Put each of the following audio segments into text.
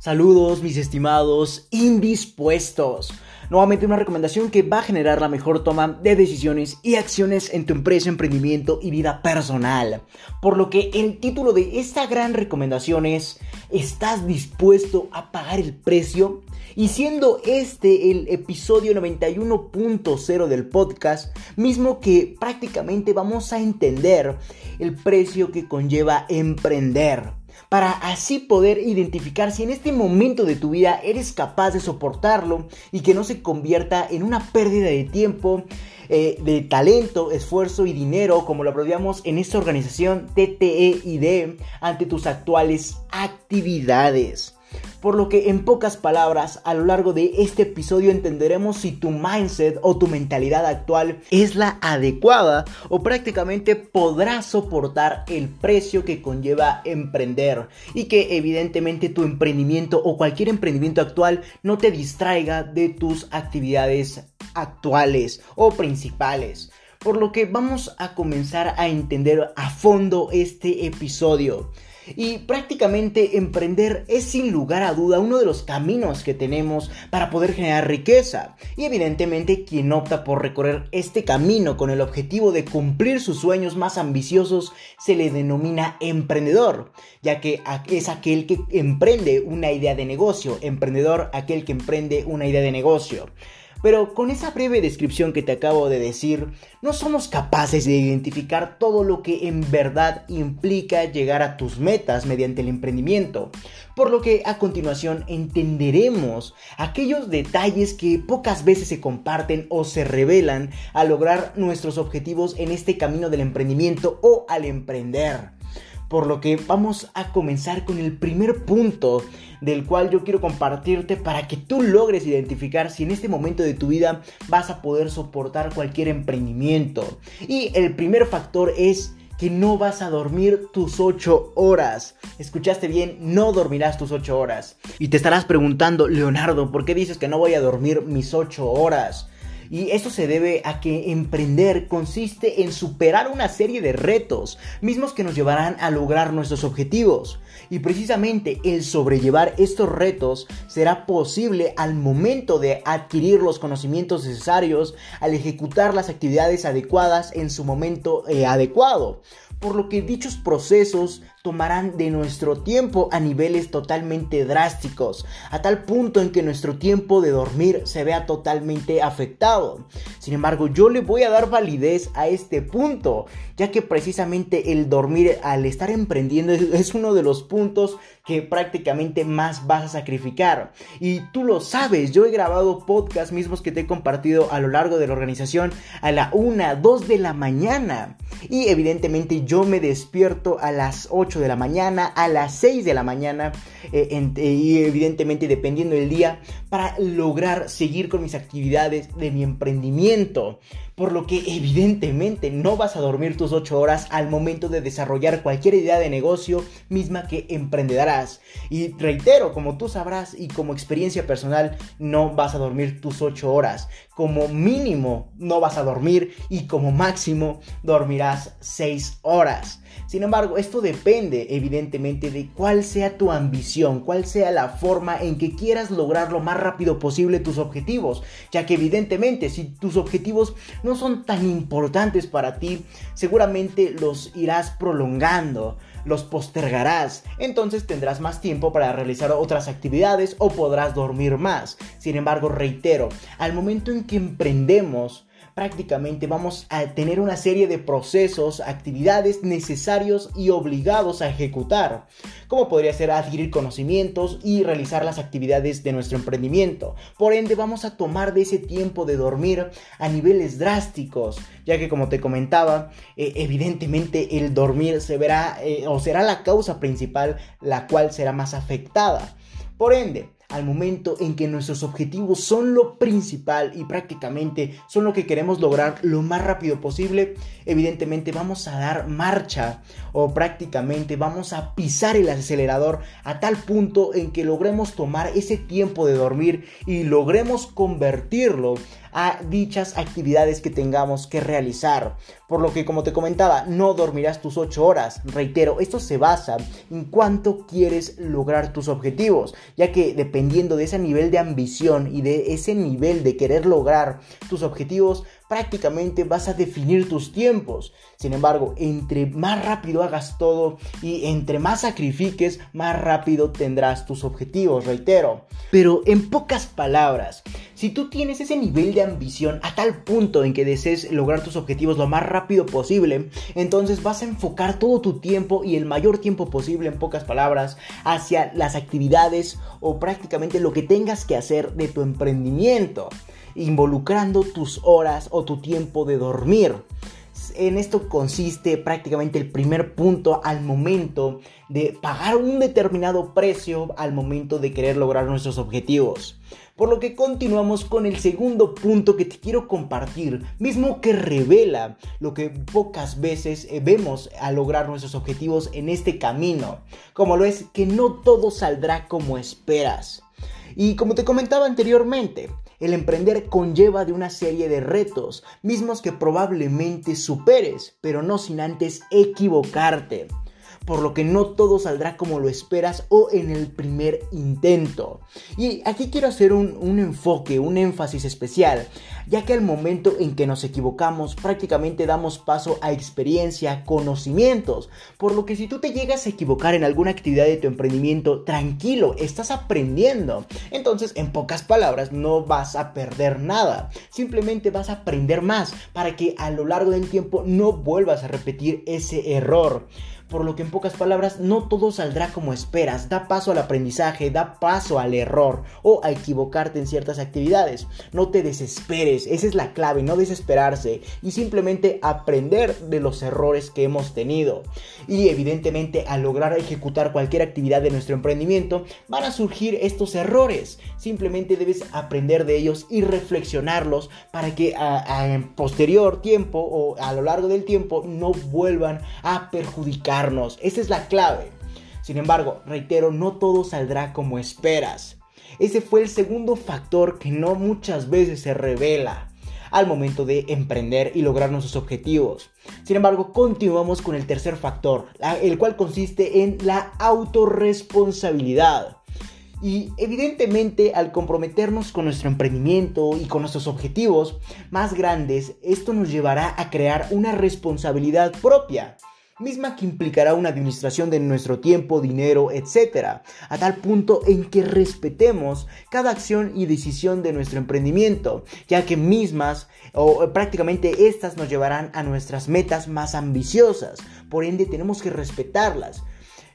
Saludos mis estimados indispuestos. Nuevamente una recomendación que va a generar la mejor toma de decisiones y acciones en tu empresa, emprendimiento y vida personal. Por lo que el título de esta gran recomendación es ¿Estás dispuesto a pagar el precio? Y siendo este el episodio 91.0 del podcast, mismo que prácticamente vamos a entender el precio que conlleva emprender para así poder identificar si en este momento de tu vida eres capaz de soportarlo y que no se convierta en una pérdida de tiempo, eh, de talento, esfuerzo y dinero, como lo abreviamos en esta organización TTEID, ante tus actuales actividades. Por lo que en pocas palabras, a lo largo de este episodio entenderemos si tu mindset o tu mentalidad actual es la adecuada o prácticamente podrás soportar el precio que conlleva emprender y que evidentemente tu emprendimiento o cualquier emprendimiento actual no te distraiga de tus actividades actuales o principales. Por lo que vamos a comenzar a entender a fondo este episodio. Y prácticamente emprender es sin lugar a duda uno de los caminos que tenemos para poder generar riqueza. Y evidentemente quien opta por recorrer este camino con el objetivo de cumplir sus sueños más ambiciosos se le denomina emprendedor, ya que es aquel que emprende una idea de negocio, emprendedor aquel que emprende una idea de negocio. Pero con esa breve descripción que te acabo de decir, no somos capaces de identificar todo lo que en verdad implica llegar a tus metas mediante el emprendimiento. Por lo que a continuación entenderemos aquellos detalles que pocas veces se comparten o se revelan al lograr nuestros objetivos en este camino del emprendimiento o al emprender. Por lo que vamos a comenzar con el primer punto del cual yo quiero compartirte para que tú logres identificar si en este momento de tu vida vas a poder soportar cualquier emprendimiento. Y el primer factor es que no vas a dormir tus 8 horas. Escuchaste bien, no dormirás tus 8 horas. Y te estarás preguntando, Leonardo, ¿por qué dices que no voy a dormir mis 8 horas? Y esto se debe a que emprender consiste en superar una serie de retos, mismos que nos llevarán a lograr nuestros objetivos. Y precisamente el sobrellevar estos retos será posible al momento de adquirir los conocimientos necesarios, al ejecutar las actividades adecuadas en su momento eh, adecuado por lo que dichos procesos tomarán de nuestro tiempo a niveles totalmente drásticos, a tal punto en que nuestro tiempo de dormir se vea totalmente afectado. Sin embargo, yo le voy a dar validez a este punto, ya que precisamente el dormir al estar emprendiendo es uno de los puntos que prácticamente más vas a sacrificar. Y tú lo sabes, yo he grabado podcasts mismos que te he compartido a lo largo de la organización a la 1, 2 de la mañana. Y evidentemente yo me despierto a las 8 de la mañana, a las 6 de la mañana, eh, eh, y evidentemente dependiendo del día, para lograr seguir con mis actividades de mi emprendimiento por lo que evidentemente no vas a dormir tus 8 horas al momento de desarrollar cualquier idea de negocio misma que emprenderás. Y reitero, como tú sabrás y como experiencia personal, no vas a dormir tus 8 horas. Como mínimo no vas a dormir y como máximo dormirás 6 horas. Sin embargo, esto depende evidentemente de cuál sea tu ambición, cuál sea la forma en que quieras lograr lo más rápido posible tus objetivos, ya que evidentemente si tus objetivos no no son tan importantes para ti, seguramente los irás prolongando, los postergarás, entonces tendrás más tiempo para realizar otras actividades o podrás dormir más. Sin embargo, reitero, al momento en que emprendemos, prácticamente vamos a tener una serie de procesos, actividades necesarios y obligados a ejecutar, como podría ser adquirir conocimientos y realizar las actividades de nuestro emprendimiento. Por ende, vamos a tomar de ese tiempo de dormir a niveles drásticos, ya que como te comentaba, eh, evidentemente el dormir se verá eh, o será la causa principal la cual será más afectada. Por ende, al momento en que nuestros objetivos son lo principal y prácticamente son lo que queremos lograr lo más rápido posible, evidentemente vamos a dar marcha o prácticamente vamos a pisar el acelerador a tal punto en que logremos tomar ese tiempo de dormir y logremos convertirlo a dichas actividades que tengamos que realizar. Por lo que, como te comentaba, no dormirás tus 8 horas. Reitero, esto se basa en cuánto quieres lograr tus objetivos, ya que dependiendo de ese nivel de ambición y de ese nivel de querer lograr tus objetivos, prácticamente vas a definir tus tiempos. Sin embargo, entre más rápido hagas todo y entre más sacrifiques, más rápido tendrás tus objetivos, reitero. Pero en pocas palabras, si tú tienes ese nivel de ambición a tal punto en que desees lograr tus objetivos lo más rápido posible, entonces vas a enfocar todo tu tiempo y el mayor tiempo posible, en pocas palabras, hacia las actividades o prácticamente lo que tengas que hacer de tu emprendimiento involucrando tus horas o tu tiempo de dormir. En esto consiste prácticamente el primer punto al momento de pagar un determinado precio al momento de querer lograr nuestros objetivos. Por lo que continuamos con el segundo punto que te quiero compartir, mismo que revela lo que pocas veces eh, vemos al lograr nuestros objetivos en este camino, como lo es que no todo saldrá como esperas. Y como te comentaba anteriormente, el emprender conlleva de una serie de retos, mismos que probablemente superes, pero no sin antes equivocarte por lo que no todo saldrá como lo esperas o en el primer intento. Y aquí quiero hacer un, enfoque, un énfasis especial, ya que al momento en que nos equivocamos prácticamente damos paso a experiencia, conocimientos, por lo que si tú te llegas a equivocar en alguna actividad de tu emprendimiento, tranquilo, estás aprendiendo. Entonces, en pocas palabras, no vas a perder nada, simplemente vas a aprender más para que a lo largo del tiempo no vuelvas a repetir ese error por lo que en pocas palabras no todo saldrá como esperas. Da paso al aprendizaje, da paso al error o a equivocarte en ciertas actividades. No te desesperes, esa es la clave, no desesperarse y simplemente aprender de los errores que hemos tenido. Y evidentemente al lograr ejecutar cualquier actividad de nuestro emprendimiento van a surgir estos errores. Simplemente debes aprender de ellos y reflexionarlos para que en posterior tiempo o a lo largo del tiempo no vuelvan a perjudicar esa es la clave. Sin embargo, reitero, no todo saldrá como esperas. Ese fue el segundo factor que no muchas veces se revela al momento de emprender y lograr nuestros objetivos. Sin embargo, continuamos con el tercer factor, el cual consiste en la autorresponsabilidad. Y evidentemente al comprometernos con nuestro emprendimiento y con nuestros objetivos más grandes, esto nos llevará a crear una responsabilidad propia misma que implicará una administración de nuestro tiempo, dinero, etc., a tal punto en que respetemos cada acción y decisión de nuestro emprendimiento, ya que mismas o prácticamente estas nos llevarán a nuestras metas más ambiciosas, por ende tenemos que respetarlas.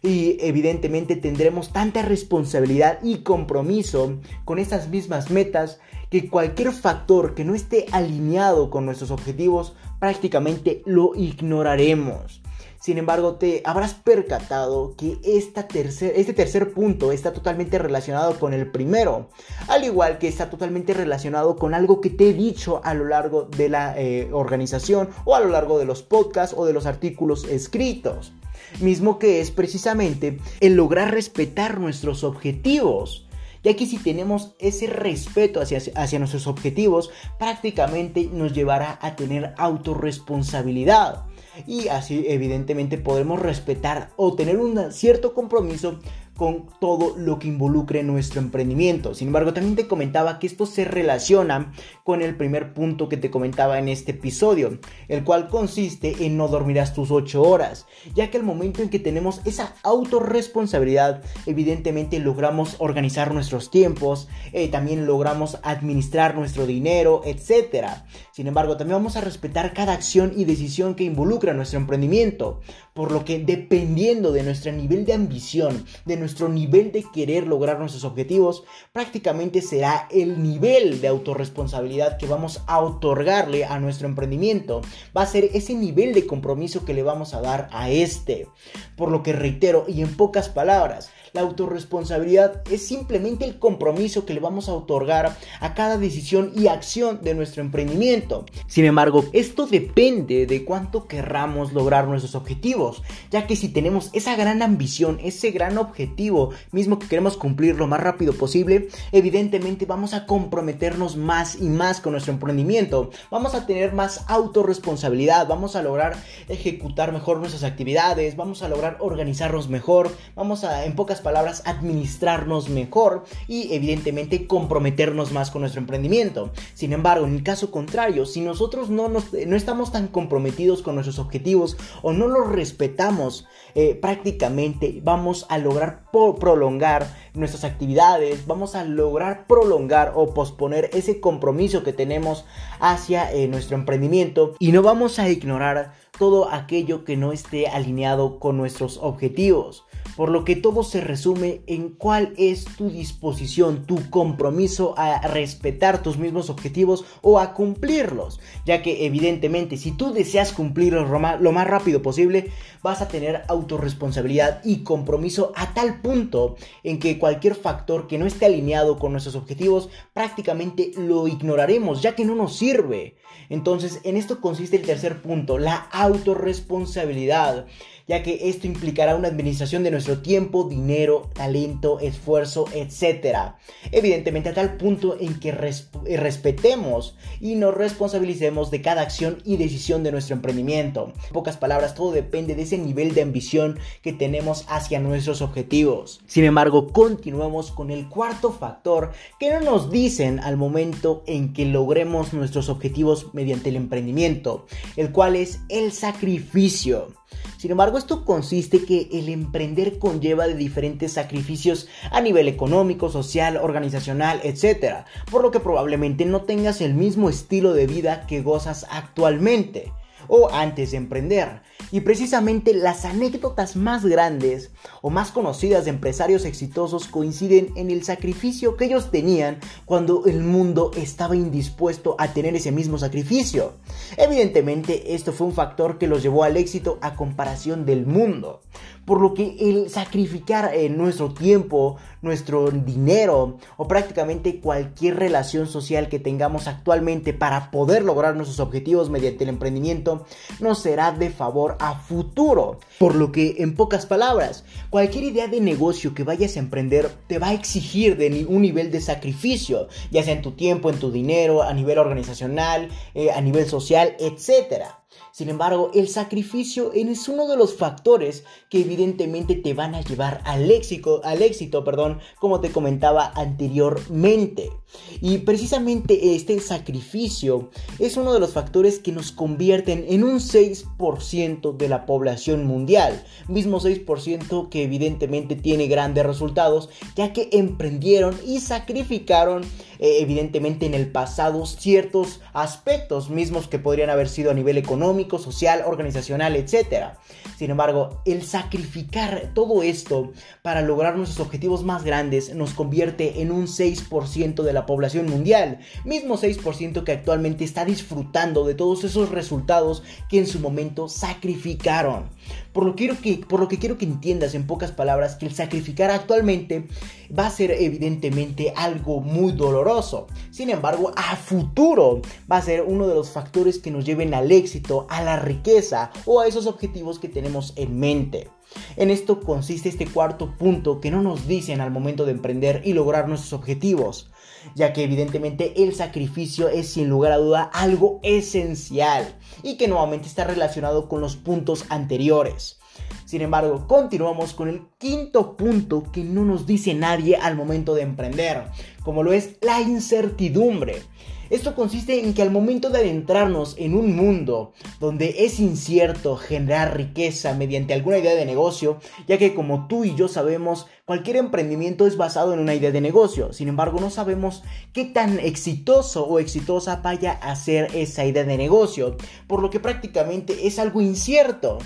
Y evidentemente tendremos tanta responsabilidad y compromiso con estas mismas metas que cualquier factor que no esté alineado con nuestros objetivos prácticamente lo ignoraremos. Sin embargo, te habrás percatado que esta este tercer punto está totalmente relacionado con el primero, al igual que está totalmente relacionado con algo que te he dicho a lo largo de la eh, organización o a lo largo de los podcasts o de los artículos escritos, mismo que es precisamente el lograr respetar nuestros objetivos. Ya que si tenemos ese respeto hacia, hacia, nuestros objetivos, prácticamente nos llevará a tener autorresponsabilidad y así evidentemente podremos respetar o tener un cierto compromiso con todo lo que involucre nuestro emprendimiento. Sin embargo, también te comentaba que esto se relaciona con el primer punto que te comentaba en este episodio, el cual consiste en no dormirás tus 8 horas, ya que al momento en que tenemos esa autorresponsabilidad, evidentemente logramos organizar nuestros tiempos, eh, también logramos administrar nuestro dinero, etc. Sin embargo, también vamos a respetar cada acción y decisión que involucra nuestro emprendimiento, por lo que dependiendo de nuestro nivel de ambición, de nuestro nivel de querer lograr nuestros objetivos, prácticamente será el nivel de autorresponsabilidad que vamos a otorgarle a nuestro emprendimiento. Va a ser ese nivel de compromiso que le vamos a dar a este. Por lo que reitero y en pocas palabras, La autorresponsabilidad es simplemente el compromiso que le vamos a otorgar a cada decisión y acción de nuestro emprendimiento. Sin embargo, esto depende de cuánto querramos lograr nuestros objetivos, ya que si tenemos esa gran ambición, ese gran objetivo mismo que queremos cumplir lo más rápido posible, evidentemente vamos a comprometernos más y más con nuestro emprendimiento. Vamos a tener más autorresponsabilidad, vamos a lograr ejecutar mejor nuestras actividades, vamos a lograr organizarnos mejor, vamos a, en pocas palabras, administrarnos mejor y evidentemente comprometernos más con nuestro emprendimiento. Sin embargo, en el caso contrario, si nosotros no, nos, no estamos tan comprometidos con nuestros objetivos o no los respetamos, eh, prácticamente vamos a lograr prolongar nuestras actividades, vamos a lograr prolongar o posponer ese compromiso que tenemos hacia eh, nuestro emprendimiento y no vamos a ignorar todo aquello que no esté alineado con nuestros objetivos por lo que todo se resume en cuál es tu disposición, tu compromiso a respetar tus mismos objetivos o a cumplirlos, ya que evidentemente si tú deseas cumplirlos lo más rápido posible, vas a tener autorresponsabilidad y compromiso a tal punto en que cualquier factor que no esté alineado con nuestros objetivos prácticamente lo ignoraremos, ya que no nos sirve. Entonces, en esto consiste el tercer punto, la autorresponsabilidad ya que esto implicará una administración de nuestro tiempo, dinero, talento, esfuerzo, etc. Evidentemente a tal punto en que eh, respetemos y nos responsabilicemos de cada acción y decisión de nuestro emprendimiento. En pocas palabras, todo depende de ese nivel de ambición que tenemos hacia nuestros objetivos. Sin embargo, continuamos con el cuarto factor que no nos dicen al momento en que logremos nuestros objetivos mediante el emprendimiento, el cual es el sacrificio. Sin embargo, esto consiste que el emprender conlleva de diferentes sacrificios a nivel económico, social, organizacional, etc. Por lo que probablemente no tengas el mismo estilo de vida que gozas actualmente o antes de emprender. Y precisamente las anécdotas más grandes o más conocidas de empresarios exitosos coinciden en el sacrificio que ellos tenían cuando el mundo estaba indispuesto a tener ese mismo sacrificio. Evidentemente esto fue un factor que los llevó al éxito a comparación del mundo. Por lo que el sacrificar eh, nuestro tiempo, nuestro dinero o prácticamente cualquier relación social que tengamos actualmente para poder lograr nuestros objetivos mediante el emprendimiento nos será de favor a futuro. Por lo que, en pocas palabras, cualquier idea de negocio que vayas a emprender te va a exigir de un nivel de sacrificio, ya sea en tu tiempo, en tu dinero, a nivel organizacional, eh, a nivel social, etcétera. Sin embargo, el sacrificio es uno de los factores que evidentemente te van a llevar al éxito, al éxito, perdón, como te comentaba anteriormente. Y precisamente este sacrificio es uno de los factores que nos convierten en un 6% de la población mundial, mismo 6% que evidentemente tiene grandes resultados, ya que emprendieron y sacrificaron eh, evidentemente en el pasado ciertos aspectos mismos que podrían haber sido a nivel económico, social, organizacional, etc. Sin embargo, el sacrificar todo esto para lograr nuestros objetivos más grandes nos convierte en un 6% de la población mundial, mismo 6% que actualmente está disfrutando de todos esos resultados que en su momento sacrificaron. Por lo, quiero que, por lo que quiero que entiendas en pocas palabras que el sacrificar actualmente va a ser evidentemente algo muy doloroso. Sin embargo, a futuro va a ser uno de los factores que nos lleven al éxito, a la riqueza o a esos objetivos que tenemos en mente. En esto consiste este cuarto punto que no nos dicen al momento de emprender y lograr nuestros objetivos, ya que evidentemente el sacrificio es sin lugar a duda algo esencial y que nuevamente está relacionado con los puntos anteriores. Sin embargo, continuamos con el quinto punto que no nos dice nadie al momento de emprender, como lo es la incertidumbre. Esto consiste en que al momento de adentrarnos en un mundo donde es incierto generar riqueza mediante alguna idea de negocio, ya que como tú y yo sabemos, cualquier emprendimiento es basado en una idea de negocio, sin embargo no sabemos qué tan exitoso o exitosa vaya a ser esa idea de negocio, por lo que prácticamente es algo incierto.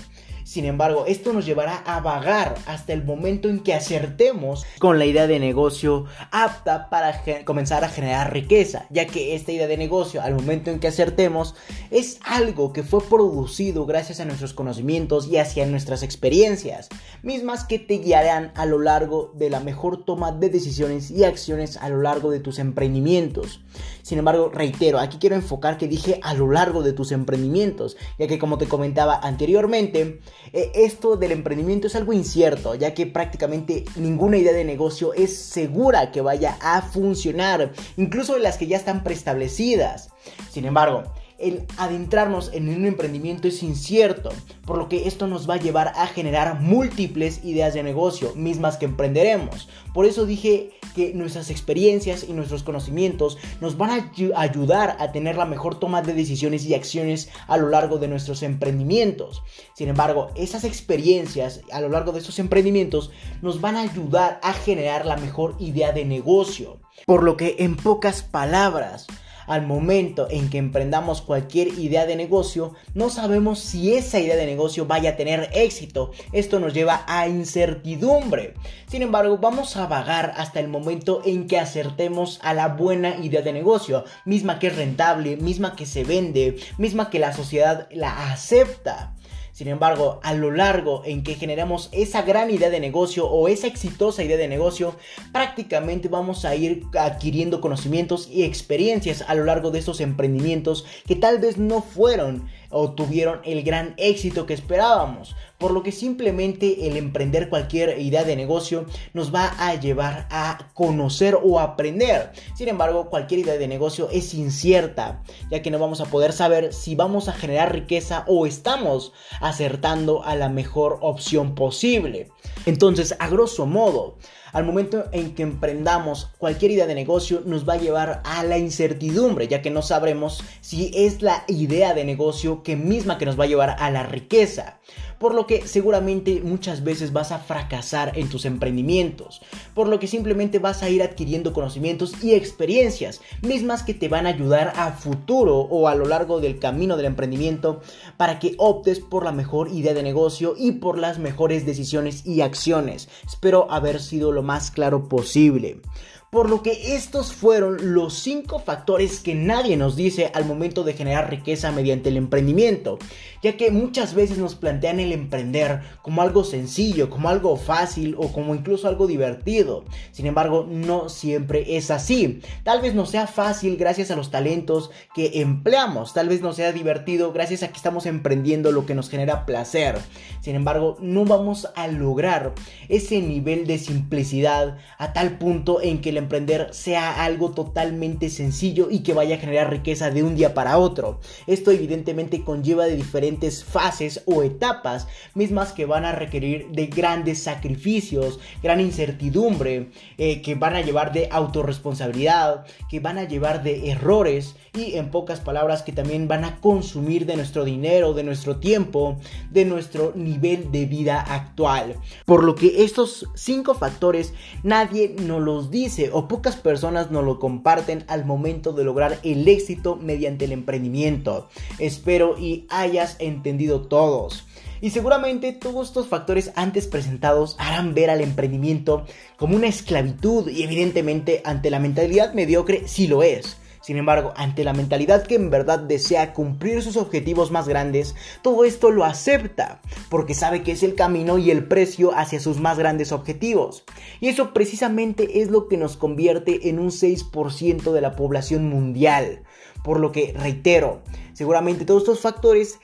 Sin embargo, esto nos llevará a vagar hasta el momento en que acertemos con la idea de negocio apta para comenzar a generar riqueza, ya que esta idea de negocio al momento en que acertemos es algo que fue producido gracias a nuestros conocimientos y hacia nuestras experiencias, mismas que te guiarán a lo largo de la mejor toma de decisiones y acciones a lo largo de tus emprendimientos. Sin embargo, reitero, aquí quiero enfocar que dije a lo largo de tus emprendimientos, ya que como te comentaba anteriormente, eh, esto del emprendimiento es algo incierto, ya que prácticamente ninguna idea de negocio es segura que vaya a funcionar, incluso las que ya están preestablecidas. Sin embargo, el adentrarnos en un emprendimiento es incierto, por lo que esto nos va a llevar a generar múltiples ideas de negocio, mismas que emprenderemos. Por eso dije que nuestras experiencias y nuestros conocimientos nos van a ayudar a tener la mejor toma de decisiones y acciones a lo largo de nuestros emprendimientos. Sin embargo, esas experiencias a lo largo de esos emprendimientos nos van a ayudar a generar la mejor idea de negocio. Por lo que en pocas palabras, al momento en que emprendamos cualquier idea de negocio, no sabemos si esa idea de negocio vaya a tener éxito. Esto nos lleva a incertidumbre. Sin embargo, vamos a vagar hasta el momento en que acertemos a la buena idea de negocio, misma que es rentable, misma que se vende, misma que la sociedad la acepta. Sin embargo, a lo largo en que generamos esa gran idea de negocio o esa exitosa idea de negocio, prácticamente vamos a ir adquiriendo conocimientos y experiencias a lo largo de estos emprendimientos que tal vez no fueron o tuvieron el gran éxito que esperábamos. Por lo que simplemente el emprender cualquier idea de negocio nos va a llevar a conocer o aprender. Sin embargo, cualquier idea de negocio es incierta, ya que no vamos a poder saber si vamos a generar riqueza o estamos acertando a la mejor opción posible. Entonces, a grosso modo, al momento en que emprendamos cualquier idea de negocio nos va a llevar a la incertidumbre, ya que no sabremos si es la idea de negocio que misma que nos va a llevar a la riqueza por lo que seguramente muchas veces vas a fracasar en tus emprendimientos, por lo que simplemente vas a ir adquiriendo conocimientos y experiencias, mismas que te van a ayudar a futuro o a lo largo del camino del emprendimiento para que optes por la mejor idea de negocio y por las mejores decisiones y acciones. Espero haber sido lo más claro posible por lo que estos fueron los 5 factores que nadie nos dice al momento de generar riqueza mediante el emprendimiento, ya que muchas veces nos plantean el emprender como algo sencillo, como algo fácil o como incluso algo divertido. Sin embargo, no siempre es así. Tal vez no sea fácil gracias a los talentos que empleamos, tal vez no sea divertido gracias a que estamos emprendiendo lo que nos genera placer. Sin embargo, no vamos a lograr ese nivel de simplicidad a tal punto en que emprender sea algo totalmente sencillo y que vaya a generar riqueza de un día para otro. Esto evidentemente conlleva de diferentes fases o etapas, mismas que van a requerir de grandes sacrificios, gran incertidumbre, eh, que van a llevar de autorresponsabilidad, que van a llevar de errores y en pocas palabras que también van a consumir de nuestro dinero, de nuestro tiempo, de nuestro nivel de vida actual. Por lo que estos cinco factores nadie nos los dice o pocas personas nos lo comparten al momento de lograr el éxito mediante el emprendimiento. Espero y hayas entendido todos. Y seguramente todos estos factores antes presentados harán ver al emprendimiento como una esclavitud y evidentemente ante la mentalidad mediocre sí lo es. Sin embargo, ante la mentalidad que en verdad desea cumplir sus objetivos más grandes, todo esto lo acepta, porque sabe que es el camino y el precio hacia sus más grandes objetivos. Y eso precisamente es lo que nos convierte en un 6% de la población mundial. Por lo que, reitero, seguramente todos estos factores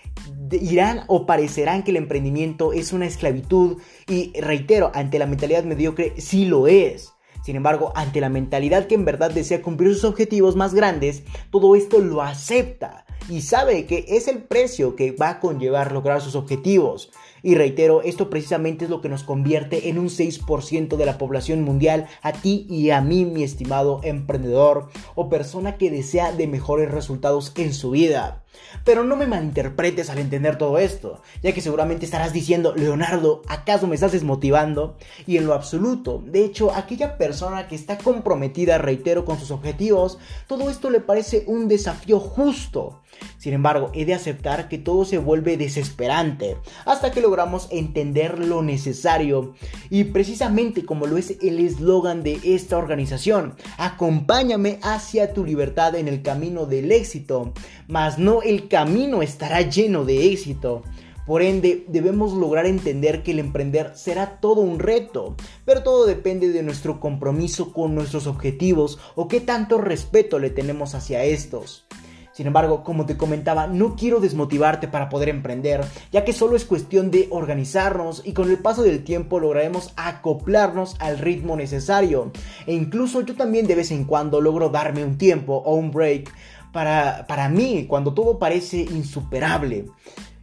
irán o parecerán que el emprendimiento es una esclavitud y reitero, ante la mentalidad mediocre sí lo es. Sin embargo, ante la mentalidad que en verdad desea cumplir sus objetivos más grandes, todo esto lo acepta y sabe que es el precio que va a conllevar lograr sus objetivos. Y reitero, esto precisamente es lo que nos convierte en un 6% de la población mundial, a ti y a mí, mi estimado emprendedor o persona que desea de mejores resultados en su vida. Pero no me malinterpretes al entender todo esto, ya que seguramente estarás diciendo, Leonardo, ¿acaso me estás desmotivando? Y en lo absoluto, de hecho, aquella persona que está comprometida, reitero, con sus objetivos, todo esto le parece un desafío justo. Sin embargo, he de aceptar que todo se vuelve desesperante hasta que logramos entender lo necesario. Y precisamente como lo es el eslogan de esta organización, acompáñame hacia tu libertad en el camino del éxito, mas no el camino estará lleno de éxito. Por ende, debemos lograr entender que el emprender será todo un reto, pero todo depende de nuestro compromiso con nuestros objetivos o qué tanto respeto le tenemos hacia estos. Sin embargo, como te comentaba, no quiero desmotivarte para poder emprender, ya que solo es cuestión de organizarnos y con el paso del tiempo lograremos acoplarnos al ritmo necesario. E incluso yo también de vez en cuando logro darme un tiempo o un break para, para mí cuando todo parece insuperable.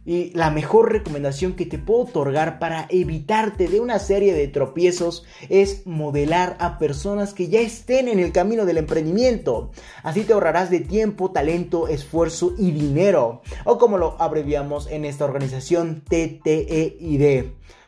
Y la mejor recomendación que te puedo otorgar para evitarte de una serie de tropiezos es modelar a personas que ya estén en el camino del emprendimiento. Así te ahorrarás de tiempo, talento, esfuerzo y dinero. O como lo abreviamos en esta organización TTEID.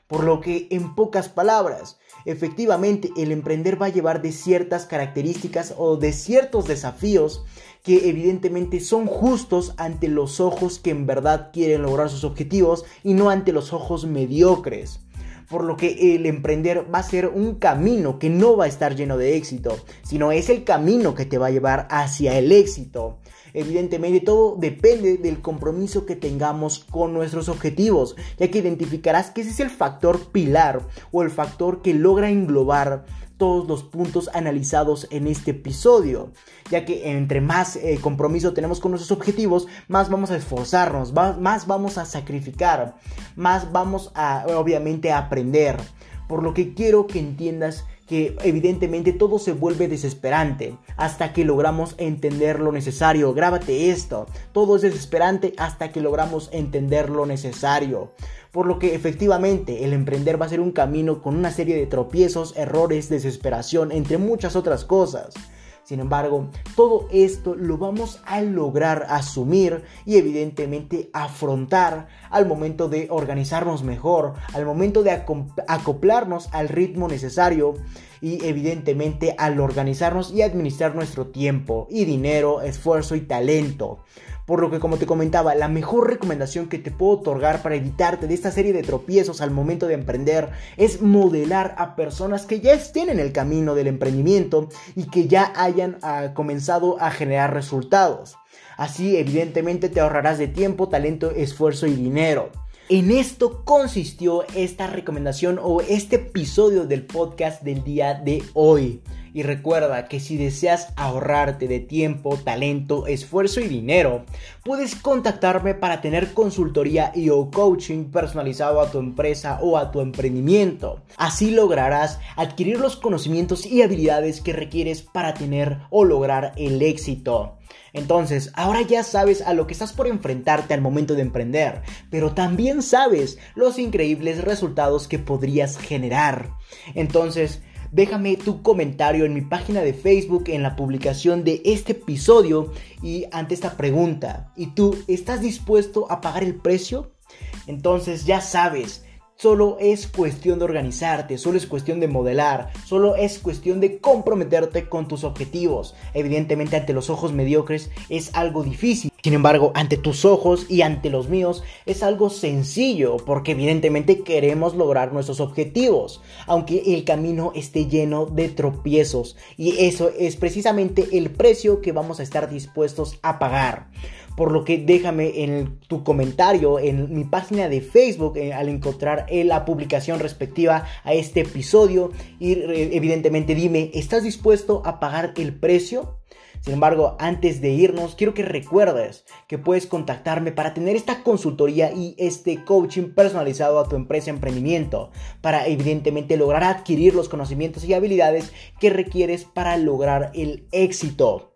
Por lo que, en pocas palabras, efectivamente el emprender va a llevar de ciertas características o de ciertos desafíos que evidentemente son justos ante los ojos que en verdad quieren lograr sus objetivos y no ante los ojos mediocres. Por lo que el emprender va a ser un camino que no va a estar lleno de éxito, sino es el camino que te va a llevar hacia el éxito. Evidentemente todo depende del compromiso que tengamos con nuestros objetivos, ya que identificarás que ese es el factor pilar o el factor que logra englobar todos los puntos analizados en este episodio, ya que entre más eh, compromiso tenemos con nuestros objetivos, más vamos a esforzarnos, más vamos a sacrificar, más vamos a obviamente a aprender. Por lo que quiero que entiendas que evidentemente todo se vuelve desesperante hasta que logramos entender lo necesario. Grábate esto, todo es desesperante hasta que logramos entender lo necesario. Por lo que efectivamente el emprender va a ser un camino con una serie de tropiezos, errores, desesperación, entre muchas otras cosas. Sin embargo, todo esto lo vamos a lograr asumir y evidentemente afrontar al momento de organizarnos mejor, al momento de acoplarnos al ritmo necesario y evidentemente al organizarnos y administrar nuestro tiempo y dinero, esfuerzo y talento. Por lo que como te comentaba, la mejor recomendación que te puedo otorgar para evitarte de esta serie de tropiezos al momento de emprender es modelar a personas que ya estén en el camino del emprendimiento y que ya hayan ah, comenzado a generar resultados. Así evidentemente te ahorrarás de tiempo, talento, esfuerzo y dinero. En esto consistió esta recomendación o este episodio del podcast del día de hoy. Y recuerda que si deseas ahorrarte de tiempo, talento, esfuerzo y dinero, puedes contactarme para tener consultoría y o coaching personalizado a tu empresa o a tu emprendimiento. Así lograrás adquirir los conocimientos y habilidades que requieres para tener o lograr el éxito. Entonces, ahora ya sabes a lo que estás por enfrentarte al momento de emprender, pero también sabes los increíbles resultados que podrías generar. Entonces, déjame tu comentario en mi página de Facebook en la publicación de este episodio y ante esta pregunta. ¿Y tú estás dispuesto a pagar el precio? Entonces ya sabes, Solo es cuestión de organizarte, solo es cuestión de modelar, solo es cuestión de comprometerte con tus objetivos. Evidentemente ante los ojos mediocres es algo difícil. Sin embargo, ante tus ojos y ante los míos es algo sencillo porque evidentemente queremos lograr nuestros objetivos, aunque el camino esté lleno de tropiezos y eso es precisamente el precio que vamos a estar dispuestos a pagar. Por lo que déjame en tu comentario en mi página de Facebook eh, al encontrar eh, la publicación respectiva a este episodio y eh, evidentemente dime, ¿estás dispuesto a pagar el precio? Sin embargo, antes de irnos, quiero que recuerdes que puedes contactarme para tener esta consultoría y este coaching personalizado a tu empresa emprendimiento, para evidentemente lograr adquirir los conocimientos y habilidades que requieres para lograr el éxito.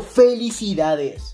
felicidades.